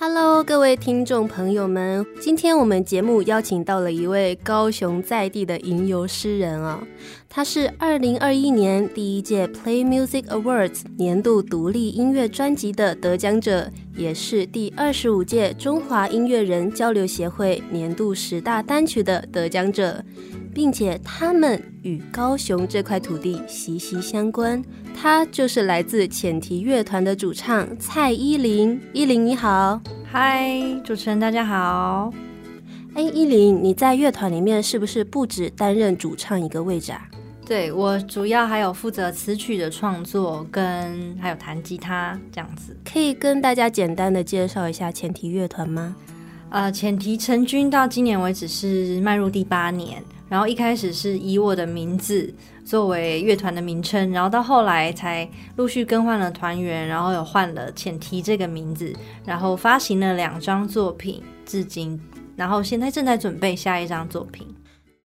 Hello，各位听众朋友们，今天我们节目邀请到了一位高雄在地的吟游诗人啊，他是二零二一年第一届 Play Music Awards 年度独立音乐专辑的得奖者，也是第二十五届中华音乐人交流协会年度十大单曲的得奖者。并且他们与高雄这块土地息息相关，他就是来自浅提乐团的主唱蔡依林。依林你好，嗨，主持人大家好。哎，依林，你在乐团里面是不是不止担任主唱一个位置啊？对，我主要还有负责词曲的创作，跟还有弹吉他这样子。可以跟大家简单的介绍一下前提乐团吗？呃，前提成军到今年为止是迈入第八年。然后一开始是以我的名字作为乐团的名称，然后到后来才陆续更换了团员，然后有换了浅提这个名字，然后发行了两张作品，至今，然后现在正在准备下一张作品。